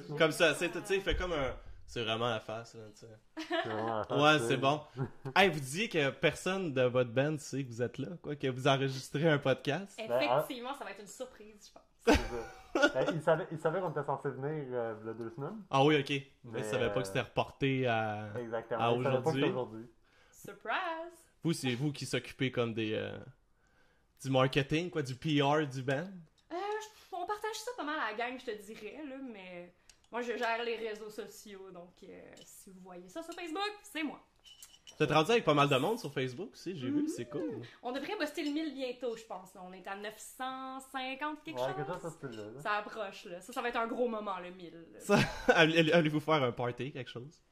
tout. là. Comme ça, c'est tu sais, il fait comme un. C'est vraiment la face, là, tu sais. Ouais, c'est bon. Hey, vous disiez que personne de votre band sait que vous êtes là, quoi, que vous enregistrez un podcast. Effectivement, ça va être une surprise, je pense. C'est ça. Ben, il savait, il savait qu'on était censé venir euh, il a deux semaines. Ah oui, ok. Mais Mais, je savais pas euh, que c'était reporté à. Exactement. À il savait aujourd'hui. Surprise! Vous, c'est vous qui s'occupez comme des. euh, du marketing, quoi, du PR du band? Euh, on partage ça pas mal à la gang, je te dirais, là, mais moi, je gère les réseaux sociaux, donc euh, si vous voyez ça sur Facebook, c'est moi. Vous êtes rendu avec pas mal de monde sur Facebook aussi, j'ai vu, c'est cool. On devrait buster le 1000 bientôt, je pense. là. On est à 950 quelque Ouais, chose. là. Ça approche, là. Ça, ça va être un gros moment, le 1000. là. Ça, allez- allez-vous faire un party, quelque chose?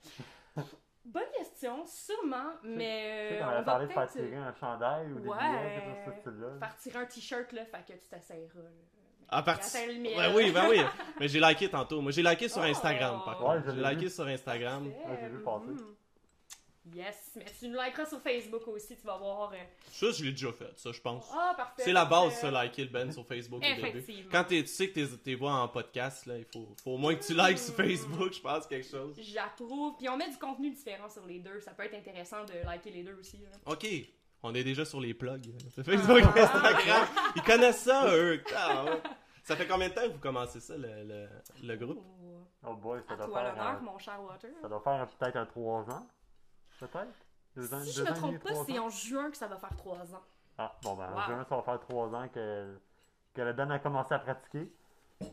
Bonne question, sûrement, Tu sais mais qu'on euh, on avait va parlé de faire tirer un chandail ou des Ouais. billets, quelque chose de ce style-là. euh, faire tirer un t-shirt, là, fait que tu t'essayeras. À partir. atteint le 1000. Ouais, oui, ben oui. Mais j'ai liké tantôt. Moi, j'ai liké sur Oh. Instagram, par Ouais, contre. je J'ai liké vu. sur Instagram. Ouais, j'ai vu passer. Mhm. Yes, mais tu nous likeras sur Facebook aussi, tu vas voir. euh, Ça, je l'ai déjà fait, ça, je pense. Ah, parfait. C'est la base, ça, liker le band sur Facebook au début. Quand tu sais que t'es- t'es vois en podcast, là, il faut, faut au moins que tu likes sur Facebook, je pense, quelque chose. J'approuve. Puis on met du contenu différent sur les deux. Ça peut être intéressant de liker les deux aussi. là. Ok, on est déjà sur les plugs. Facebook, Instagram. Ils connaissent ça, eux. Ah. Ça fait combien de temps que vous commencez ça, le, le, le groupe? Oh. Oh boy, ça À doit toi faire, l'honneur, mon cher Water. ça doit faire peut-être un 3 ans. Peut-être? Deux ans, Si je deux me ans et demi, trompe pas, c'est en juin que ça va faire trois ans. Ah, bon, ben, Wow. en juin, ça va faire 3 ans que, que le band a commencé à pratiquer.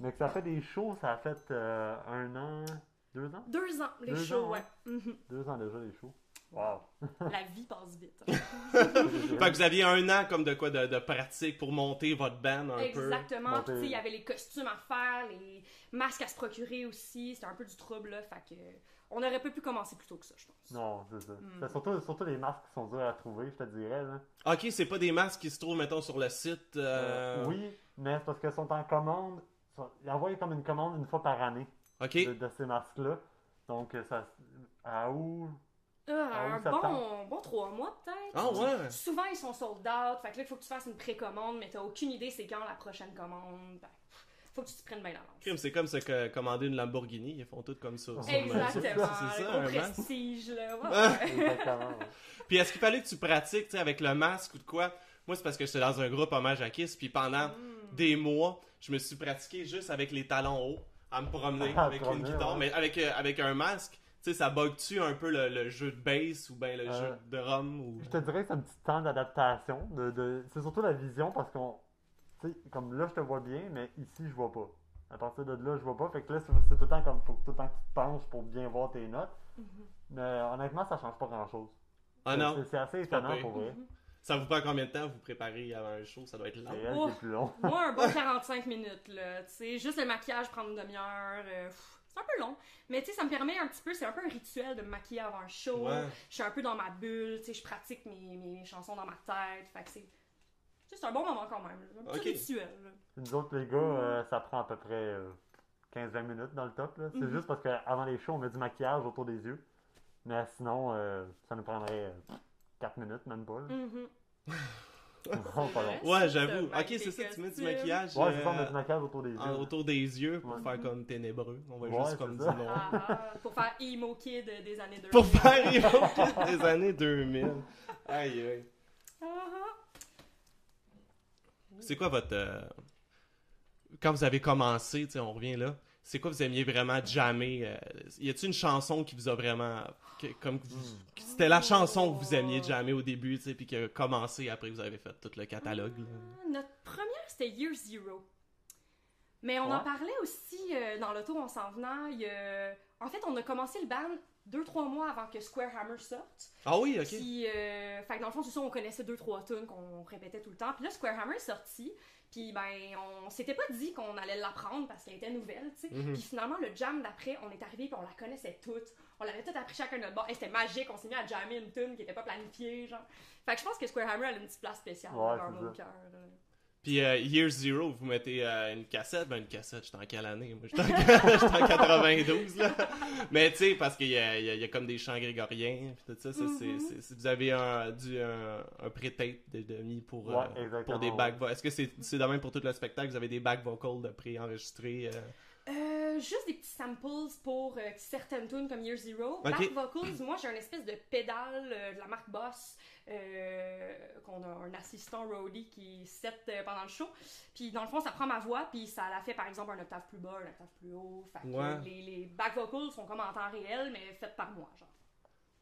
Mais que ça fait des shows, ça a fait euh, un an, deux ans? Deux ans, les Deux shows, ans, ouais. Mhm. Deux ans déjà, les shows. Wow. La vie passe vite. Fait que vous aviez un an comme de quoi de, de pratique pour monter votre band un peu. Exactement. Il y avait les costumes à faire, les masques à se procurer aussi. C'était un peu du trouble, là. Fait que on aurait pas pu commencer plus tôt que ça, je pense. Non, c'est ça. Hmm. C'est surtout, surtout les masques qui sont durs à trouver, je te dirais. Là. Ok, c'est pas des masques qui se trouvent, mettons, sur le site. euh, Euh, oui, mais c'est parce qu'ils sont en commande. Ils envoient comme une commande une fois par année Ok. de, de ces masques-là. Donc, euh, ça, à où Euh, Ah oui, un bon, bon trois mois, peut-être. Ah ouais. Souvent, ils sont sold out. Fait que là, il faut que tu fasses une précommande, mais t'as aucune idée c'est quand la prochaine commande. Faut que tu te prennes bien d'avance. Crime, C'est comme se que- commander une Lamborghini, ils font tout comme ça. Exactement. C'est ça, un masque. prestige, là. Ouais, Ah. ouais. Exactement. ouais. Puis est-ce qu'il fallait que tu pratiques, avec le masque ou de quoi? Moi, c'est parce que j'étais dans un groupe hommage à Kiss, puis pendant Mm. des mois, je me suis pratiqué juste avec les talons hauts, à me promener avec une guitare, ouais. mais avec, euh, avec un masque. Tu sais, ça bug-tu un peu le, le jeu de bass ou bien le Euh, jeu de drum ou... Je te dirais que c'est un petit temps d'adaptation. De, de... C'est surtout la vision parce qu'on. Tu sais, comme là, je te vois bien, mais ici, je vois pas. À partir de là, je vois pas. Fait que là, c'est c'est tout le temps comme. Faut que tout le temps que tu te penches pour bien voir tes notes. Mhm. Mais honnêtement, ça change pas grand chose. Ah non, C'est- C'est assez étonnant pour vrai. Mhm. ça vous prend combien de temps vous préparer avant un show? Ça doit être long. Elle Oh. plus. Moi, un bon 45 minutes, là. Tu sais, juste le maquillage prend une demi-heure. euh, c'est un peu long. Mais tu sais, ça me permet un petit peu, c'est un peu un rituel de me maquiller avant un show. Ouais. Je suis un peu dans ma bulle, tu sais, je pratique mes, mes chansons dans ma tête. Fait que c'est. tu sais, C'est un bon moment quand même. là. Un petit rituel. là. Nous autres, les gars, euh, ça prend à peu près euh, 15-20 minutes dans le top. là. C'est Mhm. juste parce qu'avant les shows, on met du maquillage autour des yeux. Mais sinon, euh, ça nous prendrait 4 minutes, même pas. Long. Ouais, C'est j'avoue. Ok, c'est ça, tu mets du maquillage Ouais, c'est ça, on met euh, du maquillage autour des yeux. en- autour des yeux pour Ouais. faire comme ténébreux. On va Ouais, juste comme c'est dire non. Ah, ah, pour faire emo kid des années 2000. Pour faire Emo des années 2000. Aïe, aïe. Ah, ah. C'est quoi votre. euh, Quand vous avez commencé, tu sais, on revient là, c'est quoi vous aimiez vraiment jammer euh, Y a-t-il une chanson qui vous a vraiment. Que- comme vous- C'était la chanson que vous aimiez jammer au début, tu sais, puis qui a commencé après que vous avez fait tout le catalogue. là. Ah, Notre première, c'était Year Zero. Mais on Ouais. en parlait aussi euh, dans l'auto en s'en venant. Il y a- En fait, on a commencé le band deux, trois mois avant que Square Hammer sorte. Ah oui, ok. Puis, euh, fait que dans le fond, c'est ça, on connaissait deux, trois tunes qu'on répétait tout le temps. Puis là, Square Hammer est sorti. Puis, ben, on s'était pas dit qu'on allait l'apprendre parce qu'elle était nouvelle, tu sais. Mhm. Puis finalement, le jam d'après, on est arrivé puis on la connaissait toute. On l'avait toute appris chacun de notre bord. Et c'était magique, on s'est mis à jammer une tune qui était pas planifiée, genre. Fait que je pense que Square Hammer a une petite place spéciale Ouais, dans cœurs. là. Puis euh, Year Zero, vous mettez euh, une cassette. Ben, une cassette, j'étais en quelle année? Moi, j'étais en, j'étais en 92, là. Mais tu sais, parce qu'il y a, il y a- il y a comme des chants grégoriens, puis tout ça. ça, c'est- Mhm. c'est- c'est- vous avez un, du, un, un pré-tape de, de mis pour, euh, Ouais, pour des back vocals. Est-ce que c'est c'est de même pour tout le spectacle? Vous avez des back vocals de pré-enregistrés euh? Juste des petits samples pour euh, certaines tunes comme Year Zero. Ok. Back vocals, moi j'ai un espèce de pédale euh, de la marque Boss euh, qu'on a un assistant roadie qui set euh, pendant le show. Puis dans le fond, ça prend ma voix, puis ça la fait par exemple un octave plus bas, un octave plus haut. Fait que les, les back vocals sont comme en temps réel, mais faites par moi, genre.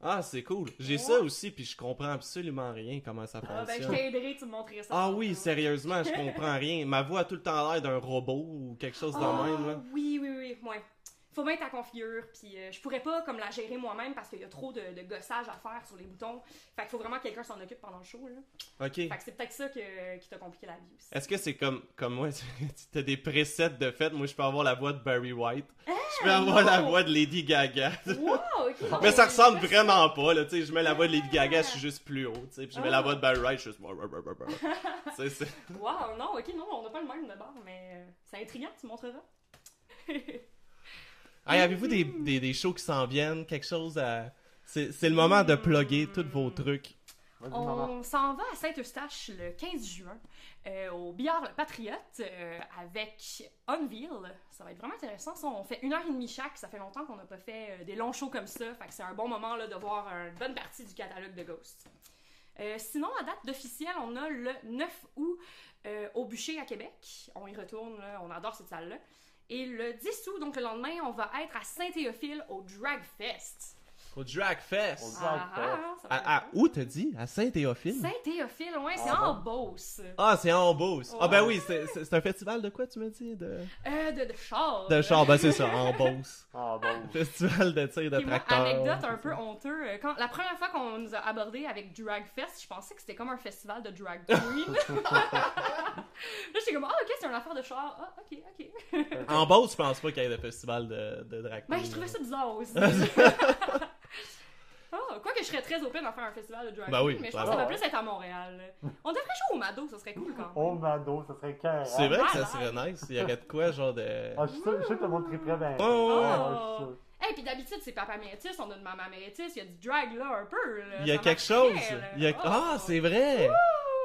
Ah, c'est cool. J'ai Ouais. ça aussi, puis je comprends absolument rien comment ça Ah, ben je fonctionne. t'aiderai, tu me montrerais ça. Ah oui, sérieusement, je comprends rien. Ma voix a tout le temps l'air d'un robot ou quelque chose de Ah, même. Là. Oui, oui, oui, ouais. Faut mettre ta configure, puis euh, je pourrais pas comme la gérer moi-même parce qu'il y a trop de, de gossage à faire sur les boutons. Fait qu'il faut vraiment que quelqu'un s'en occupe pendant le show, là. Ok. Fait que c'est peut-être ça que- qui t'a compliqué la vie aussi. Est-ce que c'est comme, comme moi, tu as des presets de fait? Moi, je peux avoir la voix de Barry White. je peux avoir la voix de Lady Gaga. Wow, Mais ça ressemble vraiment pas, là, tu sais, je mets la voix de Lady Gaga, je suis juste plus haut, tu sais, puis je mets la Ah. voix de Barry White, je suis juste... C'est- Wow, non, ok, non, on n'a pas le même de bord, mais euh, c'est intriguant, tu montreras. Hey, avez-vous des, des, des shows qui s'en viennent, quelque chose à... C'est c'est le moment de plugger tous vos trucs. On s'en va à Saint-Eustache le 15 juin euh, au Billard Le Patriote euh, avec Unveil. Ça va être vraiment intéressant. Ça, on fait une heure et demie chaque. Ça fait longtemps qu'on n'a pas fait euh, des longs shows comme ça. Fait que c'est un bon moment là, de voir une bonne partie du catalogue de Ghost. Euh, sinon, à date d'officiel, on a le 9 août euh, au Bûcher à Québec. On y retourne, là, on adore cette salle-là. Et le 10 août, donc le lendemain, on va être à Saint-Théophile au Drag Fest. Au Drag Fest. Au Drag Ah, ah, ça va être À, à où t'as dit? À Saint-Théophile? Saint-Théophile, ouais, c'est Ah en? Beauce. Ah, c'est en Beauce. Ah ben oui, c'est un festival de quoi, tu m'as dit? De, Euh, de, de char. de char, ben c'est ça, en Beauce. Ah bon. Festival de tir de tracteur. anecdote un peu honteux, euh, quand, la première fois qu'on nous a abordé avec Drag Fest, je pensais que c'était comme un festival de drag queen. là, j'étais comme, ah, ok, c'est une affaire de char. Ah, ok, ok. En Beauce, je pense pas qu'il y ait de festival de, de drag Ben, queen, je trouvais ça bizarre aussi. Ah, quoi que je serais très open à faire un festival de drag Ben oui, mais je pense que ça va plus être à Montréal. On devrait jouer au Mado, ça serait cool quand même. Au Mado, ça serait cœur. C'est vrai que ça serait nice. Il y aurait de quoi, genre de. Ah, je suis sûr, je suis sûr que le monde triperait bien. Oh, oh, oh. je suis sûr. Hey, puis d'habitude, c'est Papa Métis, on a de Maman Métis, il y a du drag là un peu. Là, Il y a ça quelque chose. là. Il y a... Oh. Ah, c'est vrai!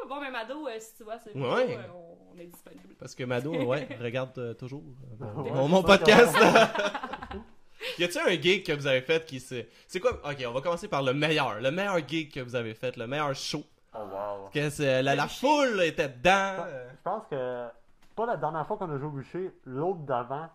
Bon, mais Mado, euh, si tu vois, c'est Ouais. euh, on, on est disponible. Parce que Mado, ouais, regarde euh, toujours euh, Ouais, mon, podcast. y a-t-il un gig que vous avez fait qui c'est. C'est quoi Ok, on va commencer par le meilleur. Le meilleur gig que vous avez fait, le meilleur show. Oh, wow. Que c'est- la, la foule était dedans. Je pense que, pas la dernière fois qu'on a joué au bûcher, l'autre d'avant,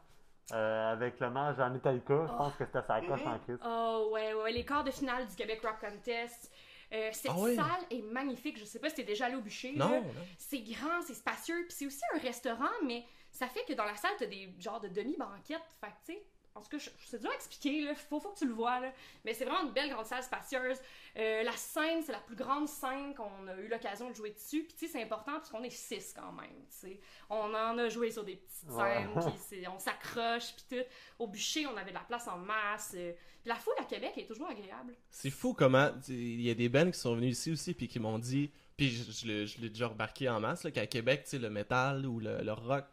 euh, avec le match à Metallica, je pense que c'était sa coche en crise. Oh, ouais, ouais, les quarts de finale du Québec Rock Contest. Euh, cette Ah salle est magnifique. Je sais pas si t'es déjà allé au bûcher. Non, non. C'est grand, c'est spacieux, puis c'est aussi un restaurant, mais ça fait que dans la salle, t'as des genres de demi-banquettes. Fait que, tu sais, en tout cas, je- c'est dur à expliquer, là. Faut, faut que tu le vois, là. Mais c'est vraiment une belle grande salle spacieuse. Euh, la scène, c'est la plus grande scène qu'on a eu l'occasion de jouer dessus. Puis, tu sais, c'est important parce qu'on est six quand même, tu sais. On en a joué sur des petites scènes, puis on s'accroche, puis tout. Au bûcher, on avait de la place en masse. euh, Puis la foule à Québec est toujours agréable. C'est fou comment il y a des bands qui sont venus ici aussi puis qui m'ont dit puis je, je l'ai- je l'ai déjà remarqué en masse qu'à Québec tu sais le métal ou le, le rock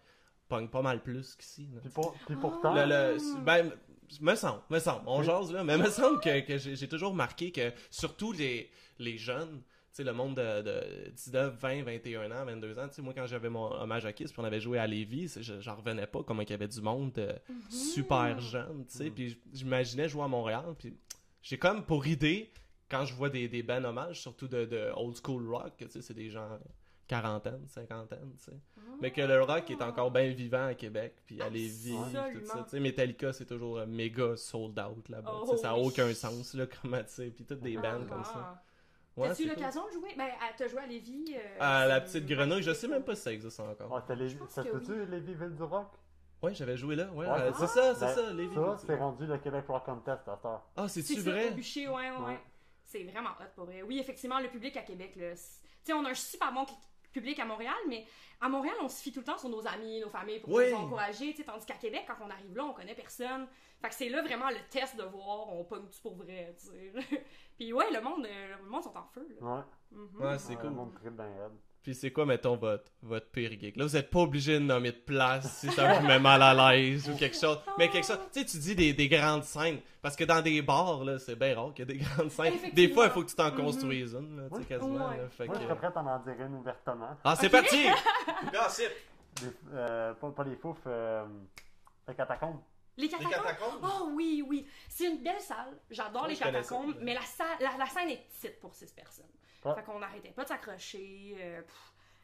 pogne pas mal plus qu'ici. là. Puis, pour- puis pourtant, Le, le- ben, me semble, me semble, on jase là, mais me semble que, que j'ai j'ai toujours remarqué que surtout les, les jeunes, tu sais, le monde de, de 19, 20, 21 ans, 22 ans, tu sais, moi quand j'avais mon hommage à Kiss puis on avait joué à Lévis, c'est- je- j'en revenais pas comment il y avait du monde euh, super jeune, tu sais, Mhm. puis j'imaginais jouer à Montréal, puis j'ai comme pour idée, quand je vois des, des bands hommages, surtout de, de old school rock, tu sais, c'est des gens quarantaine, cinquantaine, tu sais. Mais que le rock est encore bien vivant à Québec, puis à Lévis, tout ça. Tu sais, Metallica, c'est toujours euh, méga sold out là-bas. Oh, ça n'a oui. aucun sens, là, comment tu sais. Puis toutes des bands comme ça. Ah. Ouais, T'as-tu c'est cool. l'occasion de jouer? Ben, à- t'as joué à Lévis? euh, À la c'est- petite grenouille, je sais même pas si ça existe encore. Ah. Je pense ça se peut-tu, les Ville du Rock? Ouais, j'avais joué là, ouais. Ouais, euh, c'est c'est ça, c'est Ben, ça, Lévis. Ça, c'est rendu le Québec Rock Contest à. Ah, C'est c'est-tu vrai? bûcher, ouais, ouais. C'est vraiment hot pour vrai. Oui, effectivement, le public à Québec, là. c'est- Tu sais, on a un super bon public à Montréal, mais à Montréal, on se fie tout le temps sur nos amis, nos familles pour Oui. nous encourager, tu sais, tandis qu'à Québec, quand on arrive là, on connaît personne. Fait que c'est là vraiment le test de voir, on pogne-tu pour vrai, tu sais. Puis ouais, le monde, euh, le monde sont en feu, là. Ouais. Mhm. Ouais, c'est Ouais, cool. Le monde. Puis c'est quoi, mettons, votre, votre pire gig? Là, vous êtes pas obligé de nommer de place si ça vous met mal à l'aise ou quelque chose. Mais quelque chose, tu sais, tu dis des, des grandes scènes. Parce que dans des bars, là, c'est bien rare qu'il y a des grandes scènes. Des fois, il faut que tu t'en Mhm. construises une, là, tu sais, quasiment. Ouais. là. Fait Moi, que- je serais prêt à en dire une ouvertement. Ah, c'est parti! Gossip! Des- euh, pas, pas les fouf, euh, les catacombes. Les Les catacombes? catacombes? Oh oui, oui. C'est une belle salle. J'adore les ça. catacombes, mais la, salle, la, la scène est petite pour 6 personnes. Ouais. Fait qu'on n'arrêtait pas de s'accrocher. euh,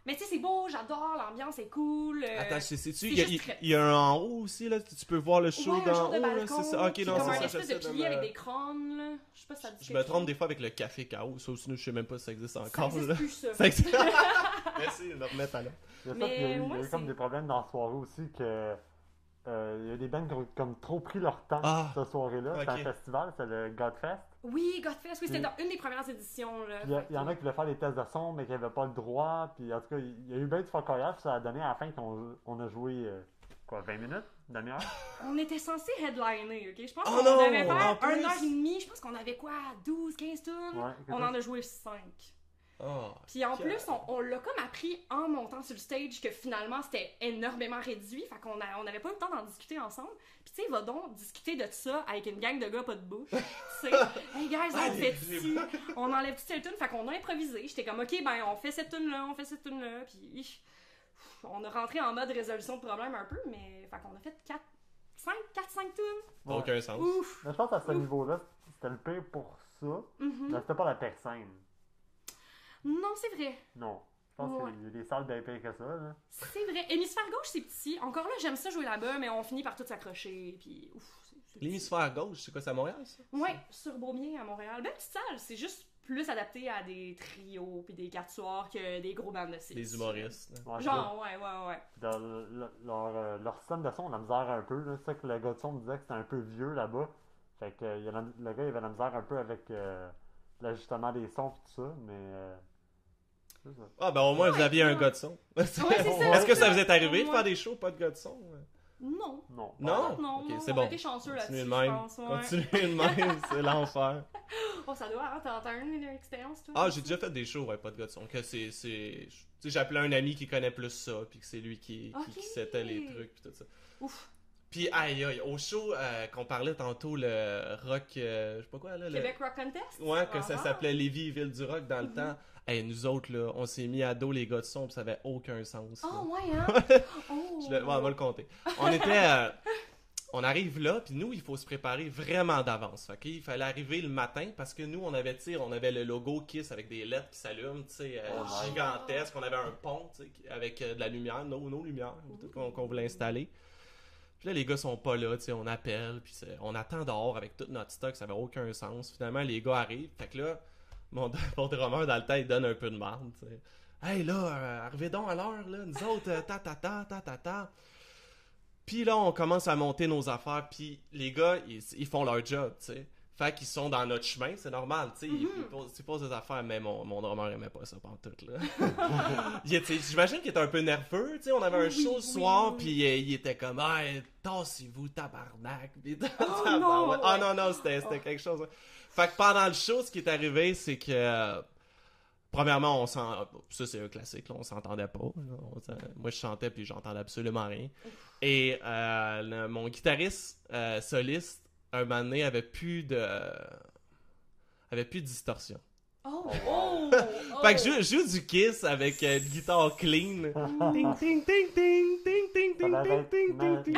mais tu sais, c'est beau, j'adore, l'ambiance est cool. euh, Attends, c'est- c'est-tu? c'est Il y, a- très- y un en haut aussi, là? Tu tu peux voir le show ouais, un d'en haut, là. C'est ça? Ok, non, c'est un ça. espèce j'essaie de pilier avec des crânes, là. Je sais pas si ça dit Je me trompe des fois avec le café chaos. Ça aussi, je sais même pas si ça existe Ça encore, existe là. plus, ça. Ça existe. Merci de le remettre à l'heure. Il y a ça, il y a eu, il y a eu comme c'est- des problèmes dans la soirée aussi que. euh, il y a des bands qui ont comme trop pris leur temps Ah, cette soirée-là. C'est ok. un festival, c'est le Godfest. Oui, Godfest, oui, c'était dans une des premières éditions, là. Puis Il y, a- Fait il y en a qui voulaient faire des tests de son, mais qui n'avaient pas le droit. Puis en tout cas, il y a eu bien du focoyage. Puis ça a donné à la fin qu'on on a joué, euh, quoi, 20 minutes? Une demi-heure? On était censé headliner, ok? Je pense Oh qu'on devait faire plus. un heure et demie. Je pense qu'on avait quoi? 12, 15 tunes? Ouais, On en a joué 5. Oh. Puis en Que- plus, on, on l'a comme appris en montant sur le stage que finalement c'était énormément réduit. Fait qu'on on n'avait pas eu le temps d'en discuter ensemble. Puis tu sais, va donc discuter de ça avec une gang de gars pas de bouche. tu sais, hey guys, Ah, on les- fait ci, on enlève toute cette tune. Fait qu'on a improvisé. J'étais comme, ok, ben on fait cette tune là, on fait cette tune là. Puis on a rentré en mode résolution de problème un peu, mais fait qu'on a fait 4, 5, 4, 5 tunes. Aucun sens. Ouf! Mais je pense qu'à ce niveau-là, c'était le pire pour ça. Mhm. Mais c'était pas la pire scène. Non, c'est vrai. Non. Je pense Ouais. qu'il y a des salles bien pires que ça. Là. C'est vrai. Hémisphère gauche, c'est petit. Encore là, j'aime ça jouer là-bas, mais on finit par tout s'accrocher. Puis ouf. c'est- c'est petit. L'hémisphère gauche, c'est quoi, c'est à Montréal, ça? Ouais, sur Beaubien à Montréal. Belle petite salle, c'est juste plus adapté à des trios puis des quatre soirs que des gros bandes de six. Les humoristes. là. Ouais, Genre, ouais, ouais, ouais. Dans le- le- leur, euh, leur système de son, on a la misère un peu. là. C'est ça que le gars de son me disait que c'était un peu vieux là-bas. Fait que euh, il y a la- le gars il avait la misère un peu avec euh, l'ajustement des sons et tout ça, mais. euh. Ah, ben au moins, vous Ouais, aviez un gars de son. Est-ce que ça vous est arrivé de faire des shows, pas de gars de son? Non. Non. Non? Non, Ok, non, c'est on bon. chanceux Continuez de même. Continuez de même, c'est l'enfer. Oh, ça doit, hein? T'as t'as une expérience, toi? Ah, j'ai déjà fait des shows, ouais, pas de gars de son. Que c'est. c'est... Tu sais, j'appelais un ami qui connaît plus ça, puis que c'est lui qui, qui, Ok. qui setait les trucs, puis tout ça. Ouf. Puis, aïe, aïe, au show euh, qu'on parlait tantôt, le rock. euh, je sais pas quoi, là. le- Québec Rock Contest? Ouais, que ça Ah. s'appelait Lévis, Ville du Rock dans le Mhm. temps. Hey, nous autres, là, on s'est mis à dos les gars de son, puis ça avait aucun sens. là. Oh, ouais, hein? Oh. Je le- ouais, on va le compter. On était. euh, on arrive là, puis nous, il faut se préparer vraiment d'avance. ok? Il fallait arriver le matin parce que nous, on avait, on avait le logo Kiss avec des lettres qui s'allument, tu sais, euh, Oh gigantesque. On avait un pont, tu sais, qui- avec euh, de la lumière, nos, nos lumières, qu'on voulait installer. Puis là, les gars sont pas là, tu sais, on appelle, puis c'est- on attend dehors avec tout notre stock, ça avait aucun sens. Finalement, les gars arrivent, fait que là, mon, mon drummer dans le temps, il donne un peu de marde. Hey là, euh, arrivez donc à l'heure, là, nous autres, euh, ta ta ta ta ta ta. Puis là, on commence à monter nos affaires, puis les gars, ils, ils font leur job, tu sais. Fait qu'ils sont dans notre chemin, c'est normal, tu sais. Ils, Mhm. ils posent, ils posent des affaires, mais mon, mon drummer aimait pas ça pendant tout, là. J'imagine qu'il était un peu nerveux, tu sais. On avait un Oui, show le soir, oui. puis euh, il était comme, hey, tassez-vous, tabarnak. Puis, Oh, non, Ah non, non, c'était c'était Oh. quelque chose. Fait que pendant le show, ce qui est arrivé, c'est que. Premièrement, on s'en... ça c'est un classique, là, on s'entendait pas. Moi je chantais puis j'entendais absolument rien. Et euh, mon guitariste euh, soliste, un moment donné, avait plus de... avait plus de distorsion. Oh, oh, Fait que je joue, je joue du Kiss avec euh, une guitare clean. Ting, ting, ting, ting, ting, ting, ting, ting, ting, ting.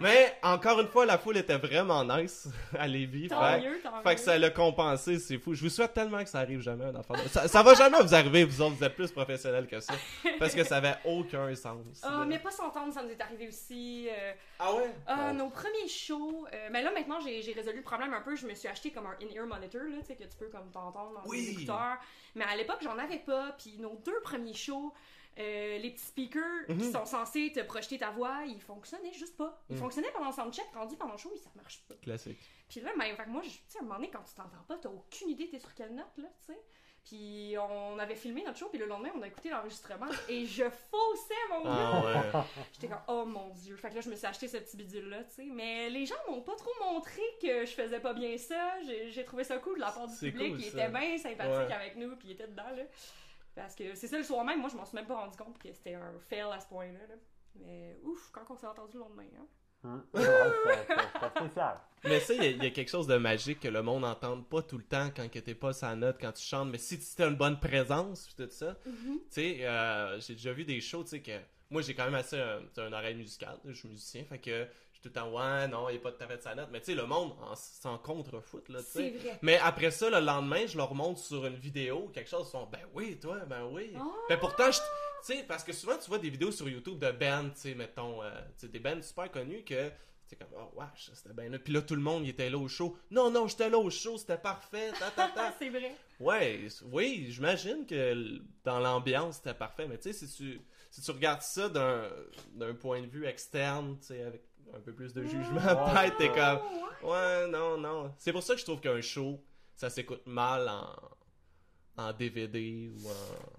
Mais encore une fois, la foule était vraiment nice à Lévis. Tant Fait, mieux, tant fait que mieux. ça l'a compensé, c'est fou. Je vous souhaite tellement que ça arrive jamais un enfant. Ça, ça va jamais vous arriver, vous autres, vous êtes plus professionnels que ça. Parce que ça avait aucun sens. Ah, mais pas s'entendre, ça nous est arrivé aussi. euh, Ah ouais? Ah, Ouais. nos premiers shows. euh, mais là, maintenant, j'ai résolu le problème un peu. Je me suis acheté comme un in-ear monitor, là, tu sais, que tu peux comme t'entendre dans Oui. écouteurs. Mais à l'époque, j'en avais pas. Puis nos deux premiers shows, euh, les petits speakers qui Mhm. sont censés te projeter ta voix, ils fonctionnaient juste pas. Ils Mhm. fonctionnaient pendant le soundcheck, rendu pendant le show, ça marche pas. Classique. Puis là, ben, fait moi, je- tu sais, à un moment donné, quand tu t'entends pas, t'as aucune idée t'es sur quelle note, là, tu sais. Puis on avait filmé notre show, puis le lendemain, on a écouté l'enregistrement et je faussais mon gars. Ah ouais. J'étais comme, oh mon dieu. Fait que là, je me suis acheté ce petit bidule-là, tu sais. Mais les gens m'ont pas trop montré que je faisais pas bien ça. J'ai trouvé ça cool de la part du public. cool, il était bien sympathique Ouais. avec nous, puis il était dedans, là. Parce que c'est ça le soir même, moi, je m'en suis même pas rendu compte que c'était un fail à ce point-là. là. Mais ouf, quand on s'est entendu le lendemain, hein. Hum. Ouais, spécial. Mais ça, il y, a- il y a quelque chose de magique que le monde n'entende pas tout le temps quand que t'es pas sa note, quand tu chantes. Mais si tu as une bonne présence, puis tout ça, tu sais, euh, j'ai déjà vu des shows, tu sais, que moi j'ai quand même assez un, un oreille musicale, je suis musicien, fait que tout le temps, ouais, non, il n'y a pas de tapette sa note. Mais tu sais, le monde en- s'en contre-foot, là, tu sais. Mais après ça, le lendemain, je leur montre sur une vidéo quelque chose, ils sont, ben oui, toi, ben oui. Oh! Ben pourtant, je. Tu sais, parce que souvent, tu vois des vidéos sur YouTube de bands, tu sais, mettons, euh, tu sais, des bands super connus que. C'est comme, oh, wesh, c'était bien là. Puis là, tout le monde, il était là au show. Non, non, j'étais là au show, c'était parfait, ta, ta, ta. c'est vrai. Ouais, oui, j'imagine que dans l'ambiance, c'était parfait. Mais tu sais, si tu, si tu regardes ça d'un d'un point de vue externe, tu sais, avec un peu plus de jugement, peut-être, t'es comme, ouais. ouais, non, non. C'est pour ça que je trouve qu'un show, ça s'écoute mal en, en DVD ou en,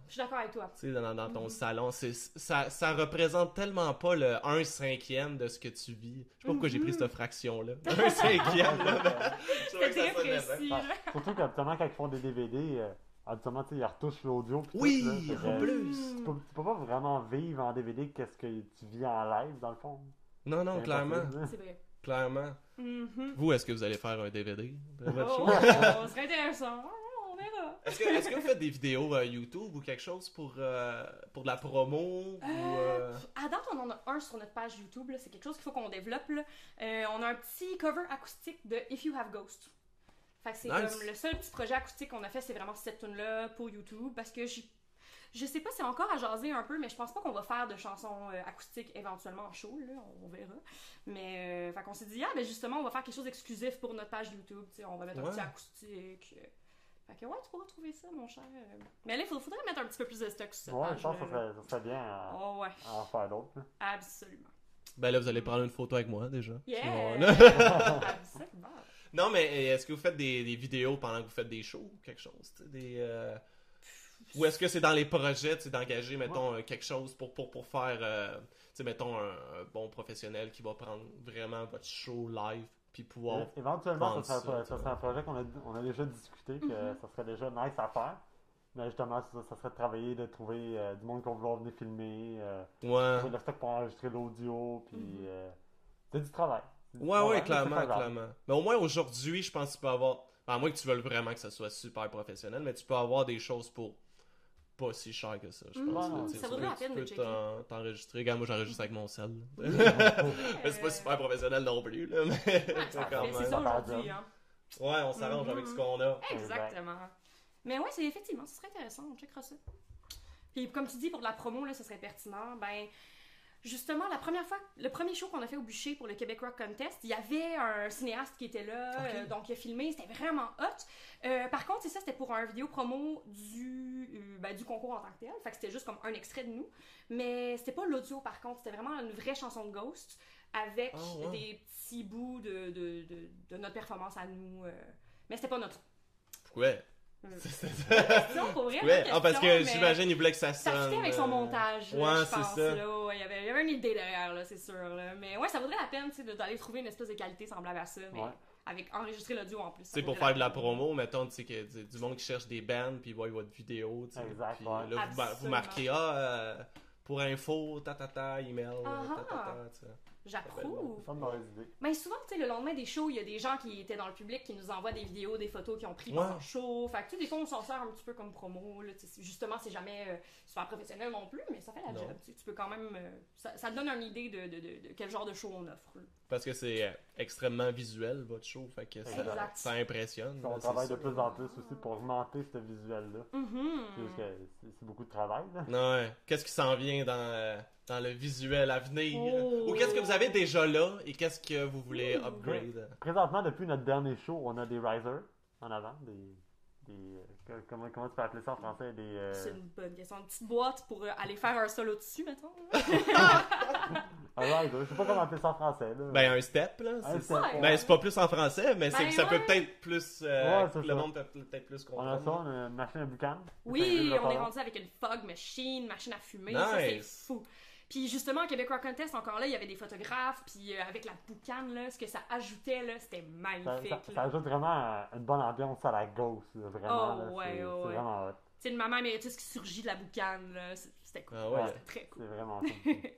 Je suis d'accord avec toi. tu sais, dans, dans Mhm. ton salon. Ça, ça représente tellement pas le 1 cinquième de ce que tu vis. Je sais pas pourquoi j'ai Mhm. pris cette fraction-là. 1 cinquième, là. C'est ça très précis. Ah. Surtout qu'habituellement, quand ils font des DVD, euh, habituellement, tu sais, ils retouchent l'audio. tout, Oui, là, en plus. Tu peux, tu peux pas vraiment vivre en DVD qu'est-ce que tu vis en live, dans le fond. Non, non, clairement. impossible. C'est vrai. Clairement. Mhm. Vous, est-ce que vous allez faire un DVD de votre Oh, show? ce serait intéressant. On verra. Est-ce que, est-ce que vous faites des vidéos euh, YouTube ou quelque chose pour, euh, pour de la promo? ou, euh, À date, on en a un sur notre page YouTube. C'est quelque chose qu'il faut qu'on développe. là. Euh, on a un petit cover acoustique de If You Have Ghost. Fait que c'est Nice. comme le seul petit projet acoustique qu'on a fait, c'est vraiment cette tune là pour YouTube. Parce que j'ai- je sais pas, c'est encore à jaser un peu, mais je pense pas qu'on va faire de chansons euh, acoustiques éventuellement en show, là, on verra. Mais, euh, fait qu'on s'est dit, ah, ben justement, on va faire quelque chose d'exclusif pour notre page YouTube, tu sais, on va mettre un petit acoustique. Fait que ouais, tu pourras trouver ça, mon cher. Mais là, il faudrait mettre un petit peu plus de stock sur cette Ouais, page. je pense que ça serait, ça serait bien à, Oh ouais, à en faire d'autres. absolument. Ben là, vous allez prendre une photo avec moi déjà. Yeah! Sinon, absolument. non, mais euh, est-ce que vous faites des, des vidéos pendant que vous faites des shows ou quelque chose? Des, euh, Ou est-ce que c'est dans les projets tu sais, d'engager, mettons, euh, quelque chose pour, pour, pour faire, euh, mettons, un, un bon professionnel qui va prendre vraiment votre show live? Puis pouvoir. Éventuellement, ça serait, ça, ça serait un projet qu'on a, on a déjà discuté, que Mhm. ça serait déjà nice à faire. Mais justement, ça, ça serait de travailler, de trouver euh, du monde qui va vouloir venir filmer, euh, Ouais. trouver le stock pour enregistrer l'audio, puis Mhm. euh, c'est du travail. Du Ouais, travail, ouais, clairement, clairement. Mais au moins aujourd'hui, je pense que tu peux avoir. À moins que tu veuilles vraiment que ça soit super professionnel, mais tu peux avoir des choses pour pas si cher que ça, je Mhm. pense. Ça vaudrait peux- la peine de checker. t'en- t'enregistrer. Regarde, moi j'enregistre avec mon sel. Mais c'est pas super professionnel non plus, là. Mais Ouais, ça quand fait- c'est même- ça aujourd'hui, hein. Ouais, on s'arrange avec ce qu'on a. Exactement. Mais ouais, c'est effectivement, ce serait intéressant, on checkera ça. Puis comme tu dis, pour de la promo, là, ce serait pertinent. Ben, justement, la première fois, le premier show qu'on a fait au bûcher pour le Québec Rock Contest, il y avait un cinéaste qui était là, euh, donc il a filmé, c'était vraiment hot. Euh, par contre, c'est ça, c'était pour un vidéo promo du, euh, ben, du concours en tant que tel. Fait que c'était juste comme un extrait de nous. Mais c'était pas l'audio par contre, c'était vraiment une vraie chanson de Ghost avec Ah, ouais. des petits bouts de, de, de, de notre performance à nous. Mais c'était pas notre. Pourquoi? Euh, C'est- c'est- question pour vrai, Ouais. Ah, parce que j'imagine il voulait que ça Ça sonne. fitait avec son euh, montage, là, ouais, je pense. ça. Là, ouais, il, y avait, il y avait une idée derrière, là, c'est sûr. Là. Mais ouais, ça vaudrait la peine tu sais, de- d'aller trouver une espèce de qualité semblable à ça, mais Ouais. avec enregistrer l'audio en plus. ça C'est pour faire de la promo, mettons, tu sais, que du du monde qui cherche des bands, puis voient votre vidéo, tu sais. Exact, Puis là, vous, mar- vous marquez, ah, euh, pour info, ta ta ta, email, ta ta ta, tu sais. J'approuve. C'est pas une mauvaise idée. Mais souvent, tu sais, le lendemain des shows, il y a des gens qui étaient dans le public qui nous envoient des vidéos, des photos qu'ils ont pris pendant Ouais. le show. Fait que, tu sais, des fois, on s'en sert un petit peu comme promo. Là, justement, c'est jamais euh, super professionnel non plus, mais ça fait la Non. job. Tu peux quand même. euh, ça, ça te donne une idée de, de, de- de quel genre de show on offre. là. Parce que c'est euh, extrêmement visuel, votre show, fait que ça, Exact. ça impressionne. On là, travaille de plus en plus aussi pour augmenter ce visuel-là. Mhm. C'est beaucoup de travail. Ouais. Qu'est-ce qui s'en vient dans, euh, dans le visuel à venir? Oh. Ou qu'est-ce que vous avez déjà là et qu'est-ce que vous voulez Ouh. upgrade? Présentement, depuis notre dernier show, on a des risers en avant, des. des euh, comment, comment tu peux appeler ça en français Des. euh, C'est une bonne question. Une petite boîte pour euh, aller faire un solo dessus, mettons. un riser, je sais pas comment appeler ça en français. Là. Ben, un step, là. Un c'est- step, ouais. Ben, c'est pas plus en français, mais c'est Ben, ça peut peut-être plus. euh, Ouais, c'est le ça. monde peut peut-être plus on a comprendre. ça, on a une machine à boucan. Oui, on est rendu avec une fog machine, machine à fumer, ça c'est fou. Puis justement, au Québec Rock Contest, encore là, il y avait des photographes, puis euh, avec la boucane, là, ce que ça ajoutait, là, c'était magnifique. ça- ça là. ajoute vraiment une bonne ambiance à la là, vraiment. Oh, là, ouais, c'est ouais, c'est vraiment hot. Tu sais, une maman méritus qui surgit de la boucane, là, c'était cool. Ah ouais. C'était très cool. C'est vraiment cool.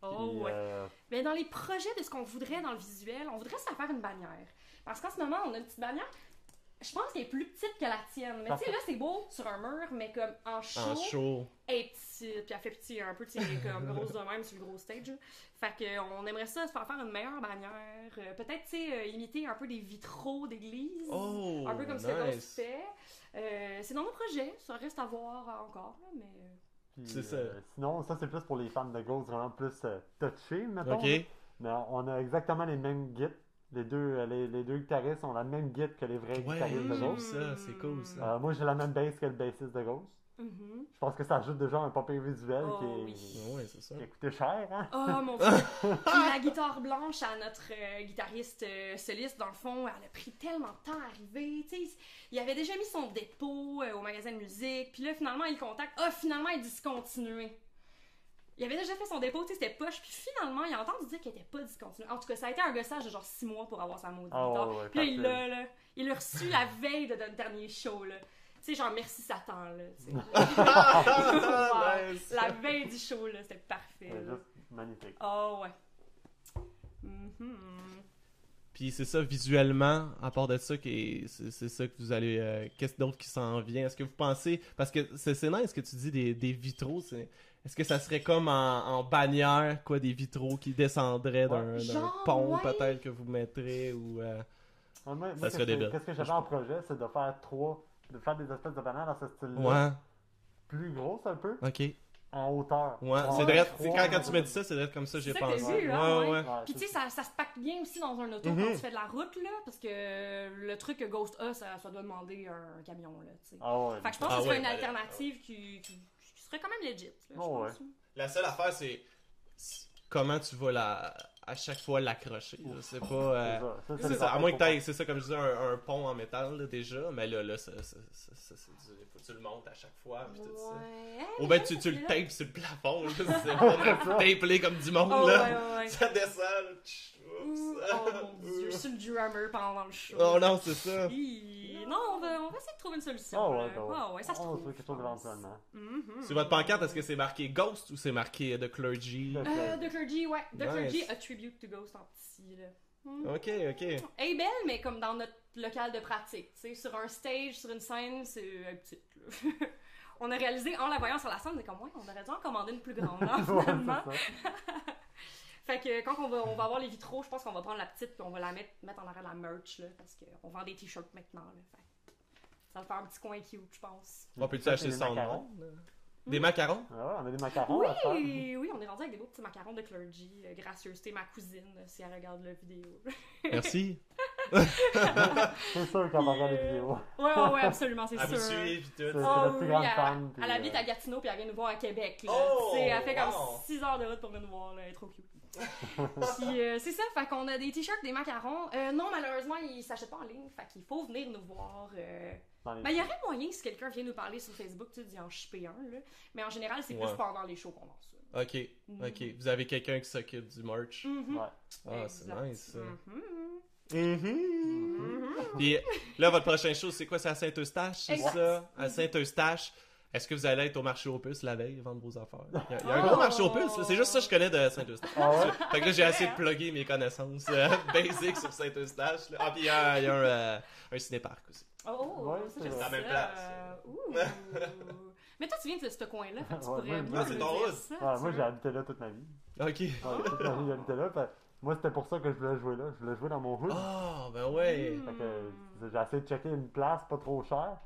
Oh Puis, ouais. euh, Mais dans les projets de ce qu'on voudrait dans le visuel, on voudrait se faire une bannière. Parce qu'en ce moment, on a une petite bannière. Je pense qu'elle est plus petite que la tienne. Mais tu sais, là, c'est beau sur un mur, mais comme en show, En show. elle est petite. Puis elle fait petit un peu, tu sais, comme grosse de même sur le gros stage. Fait qu'on aimerait ça se faire faire une meilleure bannière. Euh, Peut-être, tu sais, euh, imiter un peu des vitraux d'église. Oh, un peu comme ce que Ghost nice. fait. Euh, c'est dans nos projets. Ça reste à voir euh, encore, là, mais. euh, C'est ça. euh, sinon, ça, c'est plus pour les fans de Ghost, vraiment plus euh, touchés, mettons. Ok. Mais on a exactement les mêmes guides. Les deux, euh, les, les deux guitaristes ont la même guide que les vrais Ouais, guitaristes de j'aime Ghost. ça, c'est cool ça. Euh, moi, j'ai la même bass que le bassiste de Ghost. mhm. Je pense que ça ajoute déjà un papier visuel Oh, qui, est, oui. Ouais, c'est ça. qui a coûté cher. Hein? Oh mon dieu! Puis la guitare blanche à notre euh, guitariste euh, soliste, dans le fond, elle a pris tellement de temps à arriver. Il avait déjà mis son dépôt euh, au magasin de musique, puis là, finalement, il contacte. Ah, finalement, il est discontinué. Il avait déjà fait son dépôt, tu sais, c'était poche, puis finalement, il a entendu dire qu'il était pas discontinué. En tout cas, ça a été un gossage de genre 6 mois pour avoir sa maudite Ah, guitare. ouais, ouais, puis là, il l'a, là. Il l'a reçu la veille de notre dernier show, là. Tu sais, genre, merci Satan, là. Wow. Nice. La veille du show, là, c'était parfait. Là. magnifique. Oh ouais. Mhm. Puis c'est ça, visuellement, à part de ça, c'est c'est ça que vous allez... euh, Qu'est-ce d'autre qui s'en vient? Est-ce que vous pensez... Parce que c'est nice que tu dis des, des vitraux, c'est... Est-ce que ça serait comme en, en bannière, quoi, des vitraux qui descendraient d'un pont, ouais. peut-être, que vous mettrez, ou... euh, Ouais, moi, moi, Ça qu'est-ce serait que- débile. Qu'est-ce que j'avais en projet, c'est de faire trois, de faire des espèces de bananes dans ce style-là. Ouais, Plus grosses un peu, ok. En hauteur. Ouais, c'est vrai, c'est quand, quand tu m'as dit ça, c'est vrai comme ça, j'ai C'est pensé. vu, ouais, ouais. ouais. Ouais, Puis tu c'est- sais, ça, ça se pack bien aussi dans un auto quand tu fais de la route, là, parce que le truc que Ghost a, ça, ça doit demander un, camion, là, tu sais. Ah ouais. Fait que je pense Ah que ce serait ouais, une alternative qui, qui, qui serait quand même legit, là, je Oh, pense. La seule affaire, c'est c'est comment tu vas la... à chaque fois l'accrocher. là. C'est pas... euh, C'est ça. À moins que t'ailles, c'est ça, comme je disais, un, un pont en métal là, déjà, mais là, là, ça, ça, ça, ça, c'est du- faut que tu le montes à chaque fois, tout ça. Ouais. Ou ben tu, tu le tapes sur le plafond, là, c'est pas taper comme du monde, Oh, là. ouais, ouais, ouais. Ça descend, oups. Oh mon dieu, je suis le drummer pendant le show. Oh non, c'est ça. Non, on va, on va essayer de trouver une solution. Ah ouais, ben ouais. Ah ça se On va trouve. quelque chose éventuellement. Mhm. Sur votre pancarte, est-ce que c'est marqué Ghost ou c'est marqué The Clergy? Le- Euh, The Clergy, ouais. The Nice. Clergy, A Tribute to Ghost en petit, là. Mhm. Ok, ok. Elle est belle, mais comme dans notre local de pratique. Tu sais, sur un stage, sur une scène, c'est euh, petite. là. on a réalisé, en la voyant sur la scène, on est comme, ouais, on aurait dû en commander une plus grande, hein, finalement. fait que quand on va, on va avoir les vitraux, je pense qu'on va prendre la petite puis on va la mettre, mettre en arrière de la merch, là, parce qu'on vend des t-shirts maintenant, là. Fait que ça va faire un petit coin cute, je pense. On peut-tu acheter ça des en macarons. nom? là? Des macarons? Ah ouais, on a des macarons à faire. Oui, oui, on est rendu avec des beaux petits macarons de clergy. Euh, gracieuseté, ma cousine, euh, si elle regarde la vidéo. Merci. C'est sûr qu'on va regarder les vidéos. ouais, ouais, ouais, absolument, c'est sûr. pis tout. C'est- Oh, notre plus oui, grande elle, puis, elle habite euh, à Gatineau puis elle vient nous voir à Québec. Là. Oh, Tu sais, elle fait comme wow. 6 heures de route pour venir nous voir. Là. Elle est trop cute. puis euh, c'est ça, fait qu'on a des t-shirts, des macarons. Euh, non, malheureusement, ils s'achètent pas en ligne. Fait qu'il faut venir nous voir. euh. Ben, il y aurait moyen si quelqu'un vient nous parler sur Facebook, tu d'y en shipper un. Là. Mais en général, c'est Ouais. plus pendant les shows qu'on lance ça. Ok, ok. Vous avez quelqu'un qui s'occupe du merch? Mhm. Ouais. Ah, c'est nice, ça. Mhm. Mhm. Mhm. Puis là, votre prochain show, c'est quoi? C'est à Saint-Eustache, c'est ça? À Saint-Eustache. Est-ce que vous allez être au marché aux puces la veille, vendre vos affaires? Il y a, il y a un Oh! gros marché aux puces, c'est juste ça que je connais de Saint-Eustache. Ah ouais? Fait que là, j'ai essayé de plugger mes connaissances euh, basiques sur Saint-Eustache. Ah, puis il y a, il y a un, euh, un cinéparc aussi. Oh, Ouais, ça, c'est j'aime vrai. C'est la même place. Mais toi, tu viens de ce coin-là, tu Ouais, pourrais moi, moi, c'est ton ça, Ouais, tu moi, j'ai habité là toute ma vie. Ok. Ouais, toute ma vie, j'ai habité là. fait- Moi, c'était pour ça que je voulais jouer là. Je voulais jouer dans mon hood. Ah, ben ouais. Fait que j'ai essayé de checker une place pas trop chère.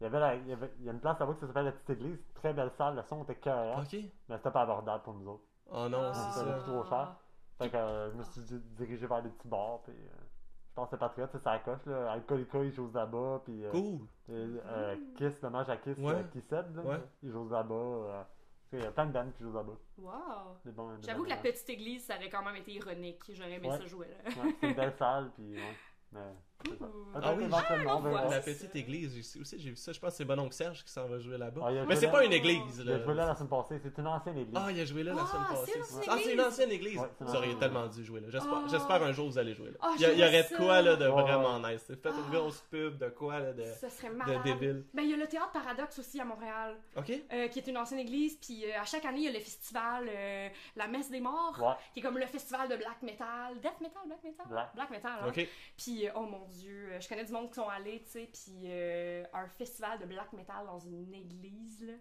Il y avait, la- il y avait il y a une place là-bas qui s'appelle la petite église, très belle salle, le son était cœur, Ok. mais c'était pas abordable pour nous autres. Oh non, Ah. c'est ça. ça. trop cher. Fait que euh, je me suis di- dirigé vers des petits bars, puis euh, je pense que c'est Patriote, c'est ça coche là. Alcoolica, ils jouent là-bas, puis euh, Cool. et, euh, Kiss, dommage à Kiss, Ouais. euh, Kissed, là, Ouais. ils jouent là-bas. euh, tu sais, il y a plein de bandes qui jouent là-bas. Wow. Des bons- des J'avoue que la bandes. petite église, ça aurait quand même été ironique. J'aurais aimé Ouais. ça jouer là. Ouais, c'est une belle salle, puis ouais. Mais Peut-être Ah oui. éventuellement, Ah. La petite église, aussi j'ai vu ça. Je pense que c'est bon oncle Serge qui s'en va jouer là-bas. Ah, Mais c'est là- pas une église. Il a Là. joué là la semaine passée, c'est une ancienne église. Ah, il a joué là la Ah, semaine c'est passée. une ancienne Ah, c'est une église. ancienne église. Ouais, c'est une vous auriez tellement dû jouer là. J'espère, Ah. j'espère un jour vous allez jouer là. Ah, il, y aurait de quoi là de ça. vraiment nice. Faites une Ah. grosse pub de quoi là de, Ça serait de malade. débile. Ben, il y a le théâtre Paradoxe aussi à Montréal, Ok? euh, qui est une ancienne église. Puis euh, à chaque année, il y a le festival euh, La Messe des Morts, Ouais. qui est comme le festival de black metal. Death metal, black metal? Black. metal. hein. Ok. Puis, oh mon Dieu. Euh, Je connais du monde qui sont allés, tu sais, puis euh, un festival de black metal dans une église, là.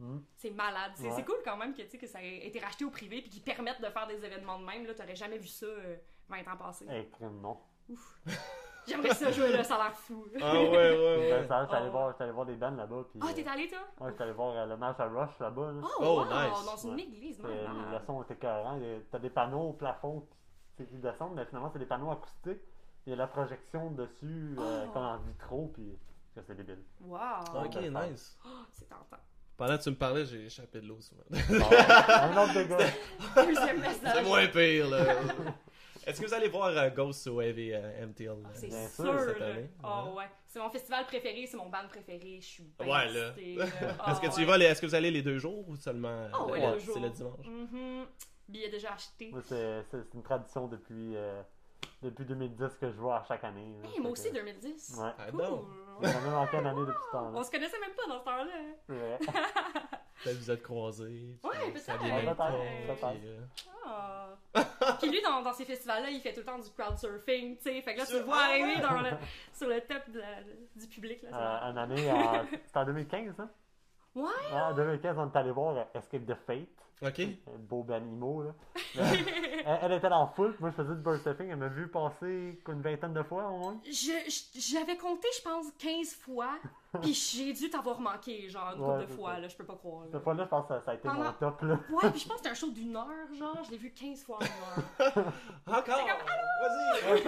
Hmm. C'est malade. C'est Ouais. cool quand même que, tu sais, que ça ait été racheté au privé puis qu'ils permettent de faire des événements de même. Là, t'aurais jamais vu ça euh, 20 ans passés. Eh, crème, non. Ouf. J'aimerais ça jouer là, ça a l'air fou. Ah ouais, ouais, Ben, ouais. ça, j'étais Oh. voir, voir des bands là-bas. Ah, euh, t'es allé, toi? Ouais, j'étais allé voir euh, le match à Rush là-bas. Là. Oh, Oh, wow! nice. Dans une Ouais. église, Euh, malade. le son était cohérent. T'as des panneaux au plafond qui descendent, mais finalement, c'est des panneaux acoustiques. Il y a la projection dessus, euh, Oh. comme en vitraux, puis ça, c'est débile. Wow! Ok, nice. Oh, c'est tentant. Pendant que tu me parlais, j'ai échappé de l'eau souvent. Bon, un autre dégât. Deuxième message. C'est moins pire, là. Est-ce que vous allez voir euh, Ghost au Heavy euh, MTL? là? C'est Bien sûr. sûr, cette là. année. Oh ouais. C'est mon festival préféré, c'est mon band préféré. Je suis bien Ouais, là. excitée, là. Est-ce que tu y ouais. vas, les- est-ce que vous allez les deux jours ou seulement Ah ouais, euh, le c'est le dimanche? Mhm. Billet déjà acheté. Moi, c'est c'est- c'est une tradition depuis, euh, depuis 2010 que je vois à chaque année. là. Hey, moi Fait aussi, que- 2010. Ouais. Ah Cool. non. On a même manqué une année depuis ce temps-là? On se connaissait même pas dans ce temps-là. hein. Ouais. Peut-être vous êtes croisés. puis Ouais, ça peut-être. vient Peut-être, puis, euh, Ah. Puis lui, dans, dans ces festivals-là, il fait tout le temps du crowdsurfing, tu sais. Fait que là, tu le vois Ah arriver dans le, sur le top de la- du public. Là, c'est Euh, une année, en- c'était en 2015, hein? Ouais. Ouais, en 2015, on est allé voir euh, Escape the Fate. Ok. Un beau animaux, là. Mais, elle, elle était dans le full, puis moi je faisais du bird stuffing, elle m'a vu passer une vingtaine de fois au moins. J'avais compté, je pense, 15 fois, puis j'ai dû t'avoir manqué, genre, une Ouais, couple de fois, ça. là, je peux pas croire. là. Cette fois-là, je pense que ça, ça a été Pendant- mon top, là. Ouais, puis je pense que c'était un show d'une heure, genre, je l'ai vu 15 fois en une heure. Encore! Vas-y!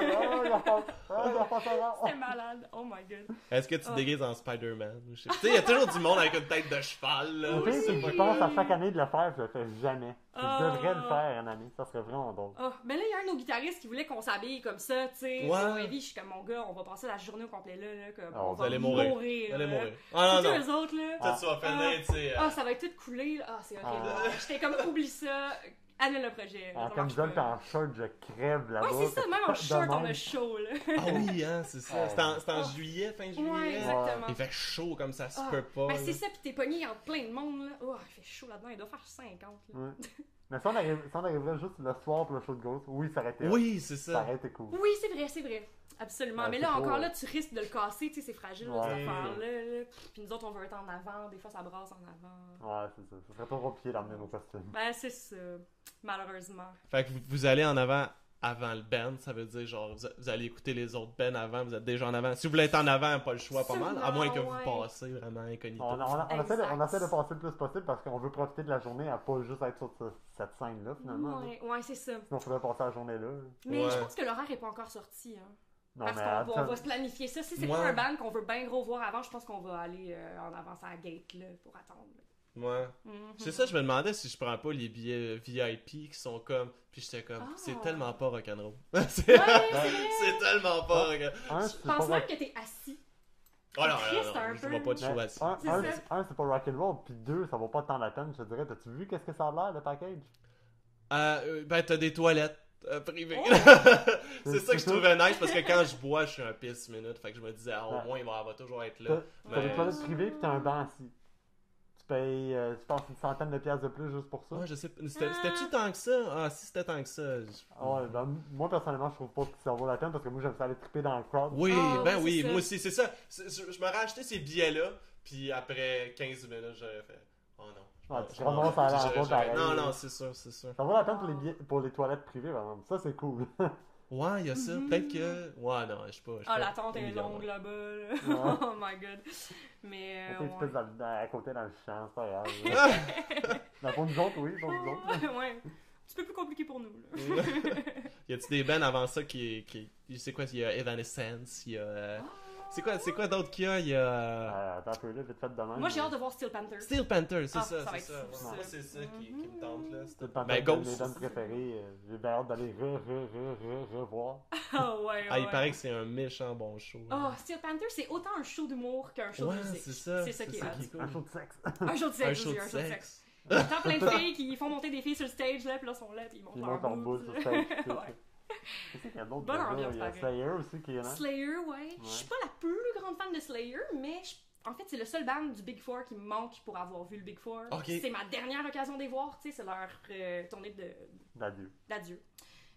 C'était malade, oh my god. Est-ce que tu te Ah. déguises en Spider-Man? Tu sais, il y a toujours du monde avec une tête de cheval, là. Que je pense à chaque année de le faire, je le fais jamais. Je Ah. devrais le faire une année, ça serait vraiment drôle. Oh, ben là, il y a un de nos guitaristes qui voulait qu'on s'habille comme ça, tu sais. Ouais. Je suis comme mon gars, on va passer la journée au complet là, là comme Ah, on vous va allez mourir. mourir. Vous allez mourir. Ah non, tous non. eux autres, là. Toi, tu vas finir, tu sais. euh, Ah, ça va être tout coulé, là. Ah, c'est horrible. Ah. J'étais comme, oublie ça, annule le projet. En ça comme marche ça, pas. en short, je crève là-bas. Ouais, c'est ça, même en short, on a chaud, là. Ah oui, hein, c'est ça. Ah. C'était en, Ah. juillet, fin Ouais, juillet. exactement. Il fait chaud comme ça se Ah. peut pas. Ben, c'est ça, pis t'es pogné en plein de monde, là. Oh, il fait chaud là-dedans, il doit faire 50, là. Ouais. Mais si on, arrive, si on arriverait juste le soir pour le show de Ghost, oui, ça aurait été, Oui, c'est ça ça. aurait été cool. Oui, c'est vrai, c'est vrai. Absolument. Ouais, mais là, encore là, tu risques de le casser, tu sais, c'est fragile, Ouais. cette affaire-là. là. Puis nous autres, on veut être en avant, des fois, ça brasse en avant. Ouais, c'est ça. Ça serait trop compliqué d'emmener nos costumes. Ben, c'est ça, malheureusement. Fait que vous, vous allez en avant avant le band, ça veut dire genre vous, vous allez écouter les autres bands avant, vous êtes déjà en avant. Si vous voulez être en avant, pas le choix pas mal, à moins que vous passez vraiment incognito. On, on- on essaie de, on Exact. essaie de passer le plus possible parce qu'on veut profiter de la journée à pas juste être sur ce- cette scène-là, finalement. là. Ouais, ouais, c'est ça. Sinon, il faudrait passer la journée là. Mais Ouais. je pense que l'horaire est pas encore sorti. Hein. Non, Parce qu'on va, attends, on va se planifier ça. Si c'est Ouais. pas un band qu'on veut bien gros voir avant, je pense qu'on va aller euh, en avance à la gate là, pour attendre. Ouais. Mhm. C'est ça, je me demandais si je prends pas les billets VIP qui sont comme. Puis j'étais comme, Ah. c'est tellement pas rock'n'roll. c'est Ouais, tellement pas rock'n'roll. un, Je pense pas même que t'es assis. Oh non, non, je vois pas de show assis. un, C'est un, ça. c'est- un, c'est pas rock'n'roll, puis deux, ça vaut pas tant la peine, je te dirais. T'as-tu vu qu'est-ce que ça a l'air, le package? Euh, euh, ben, t'as des toilettes euh, privées. Oh! c'est ça que je trouvais nice parce que quand je bois, je suis un pisse minute. Fait que je me disais, ah, au Ouais. moins, il va, toujours être là. t'as des toilettes privées, puis t'as un banc assis. Tu payes, euh, je pense, une centaine de pièces de plus juste pour ça? Ouais, je sais pas. C'était- C'était-tu tant que ça? Ah, si c'était tant que ça. je- Ah ouais, ben, moi, personnellement, je trouve pas que ça vaut la peine parce que moi, j'aime ça aller triper dans le crowd. Oui, Ah, ben oui, moi aussi, c'est ça. Je, m'aurais acheté ces billets-là, puis après 15 minutes, j'aurais fait. Oh non. Je- tu j'aurais- pareil. Non, non, c'est sûr, c'est sûr. Ça vaut la peine pour les, billets- pour les toilettes privées, par exemple. Ça, c'est cool. Ouais, il y a ça. Mhm. Peut-être que. Ouais, non, je sais pas. sais Ah, l'attente est longue là-bas. là. Ouais. oh my god. Mais. Tu Euh, sais, tu ouais. pisses dans- dans- à côté dans le champ, c'est pas grave. Dans pour nous autres, oui, pour nous autres. ouais. Un petit peu plus compliqué pour nous. Là. y a-tu des bands avant ça qui. qui c'est quoi Il y a Evanescence, il y a. euh, C'est quoi, c'est quoi d'autre qu'il y a? Il y a. Euh, attends un peu là, vite fait de même. Moi, j'ai hâte de voir Steel Panther. Steel Panther, c'est Ah, ça, ça c'est ça. fou, Moi, ça. c'est ça qui, qui me tente là. C'est le Ben, Ghost. mes bandes préférées. euh, J'ai bien hâte d'aller re, re, re, re, revoir. Ah ouais, Ah, il ouais. paraît que c'est un méchant bon show. Oh, Steel Panther, c'est autant un show d'humour qu'un show ouais, de musique. c'est ça. C'est ça qui est hot. est cool. Un show de sexe. Un show de Un sexe, un show de sexe. Tant plein de filles qui font monter des filles sur le stage, là, puis là, sont là, puis ils montent leur là. sur stage. Qu'est-ce qu'il y a d'autre Bonne ambiance, Il y a pareil. Slayer aussi qui est là. Slayer, ouais. Je suis pas la plus grande fan de Slayer, mais je- en fait, c'est le seul band du Big Four qui me manque pour avoir vu le Big Four. Ok. C'est ma dernière occasion de les voir, tu sais, c'est leur euh, tournée de- D'adieu. d'adieu.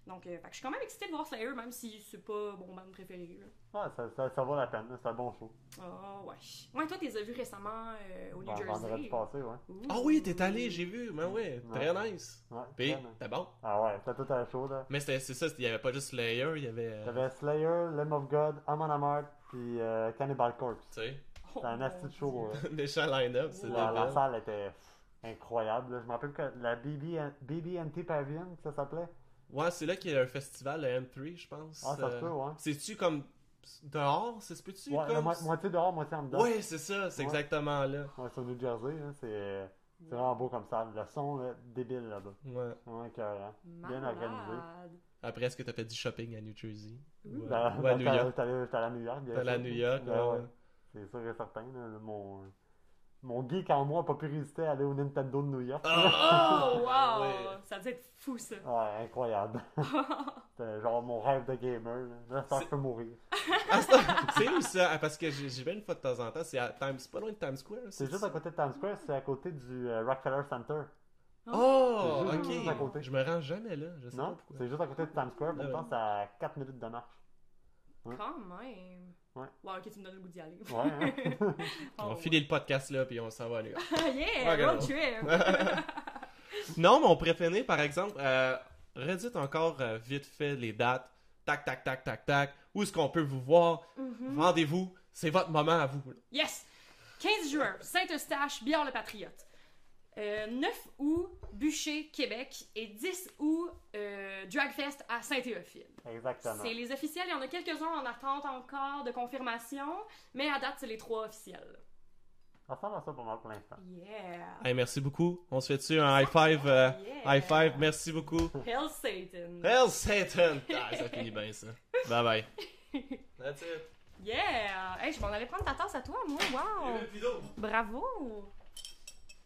Donc, euh, fait que je suis quand même excitée de voir Slayer, même si c'est pas mon band préféré. Là. Ouais, ça, ça, ça vaut la peine, c'est un bon show. Ah, ouais. Ouais, toi, tu les as vus récemment euh, au New Vendredi Jersey? passé, ouais. Ah oui, t'es allé, j'ai vu. Mais ouais, très Ouais. nice. ouais Puis, t'es bon. Ah ouais, c'était tout un show, là. Mais c'était- c'est ça, il y avait pas juste Slayer, il y avait. euh, T'avais Slayer, Lamb of God, Amon Amarth, puis euh, Cannibal Corpse. Tu sais, Oh, C'était un mon asti de show, ouais. méchant line-up, c'est La, le la salle était incroyable. là. Je me rappelle que la BB, BB&T Pavilion, que ça s'appelait. Ouais, c'est là qu'il y a un festival, le M3, je pense. Ah, ça se Euh, peut, ouais. C'est-tu comme dehors, c'est ce Ouais, la comme? mo- moitié dehors, moitié en dedans. Ouais, c'est ça, c'est Ouais. exactement là. Ouais, c'est au New Jersey, hein, c'est c'est vraiment beau comme ça. Le son, là, débile là-bas. Ouais. Bien organisé. Après, est-ce que t'as fait du shopping à New Jersey? Ou Ben, à, New York? T'allais t'allais à New York, bien T'allais à. New York, ouais, ouais. ouais. C'est sûr et certain. là, mon, mon geek en moi n'a pas pu résister à aller au Nintendo de New York. Ah! Oh, wow! Ouais. Ça devait être fou, ça. Ouais, incroyable. C'était genre mon rêve de gamer. Là, là ça, je peux mourir. Ah, c'est où ça? Ah, Parce que j'y vais une fois de temps en temps, c'est à Times, c'est pas loin de Times Square. C'est juste à côté de Times Square, c'est à côté du euh, Rockefeller Center. Oh, C'est ok. juste à côté. Je me rends jamais là, je sais Non? pas pourquoi. C'est juste à côté de Times Square, Ah pourtant ouais. c'est à 4 minutes de marche. Ouais. Quand même. Ouais. Wow, ok, tu me donnes le goût d'y aller. Ouais, hein? On va Oh, filer le podcast là, puis on s'en va New York. yeah, road trip. Non, mon préféré, par exemple, euh, redites encore euh, vite fait les dates. Tac, tac, tac, tac, tac. Où est-ce qu'on peut vous voir? Mhm. Rendez-vous. C'est votre moment à vous. là. Yes! 15 juin, Saint-Eustache, Bière le Patriote. Euh, 9 août, Bûcher, Québec. Et 10 août, euh, Dragfest à Saint-Théophile. Exactement. C'est les officiels. Il y en a quelques-uns en attente encore de confirmation. Mais à date, c'est les trois officiels. Ça ressemble à ça pour moi pour l'instant. Yeah! Hey, merci beaucoup. On se fait dessus un high five. euh, Yeah. High five, merci beaucoup. Hell Satan! Hell Satan! Ah, ça finit bien ça. Bye bye. That's it. Yeah! Hey, je m'en allais prendre ta tasse à toi, moi. Wow! Bravo!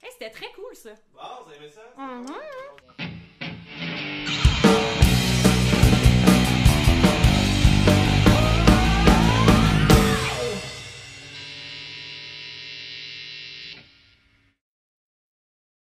Hey, c'était très cool, ça. Bon, vous avez aimé ça? Mhm.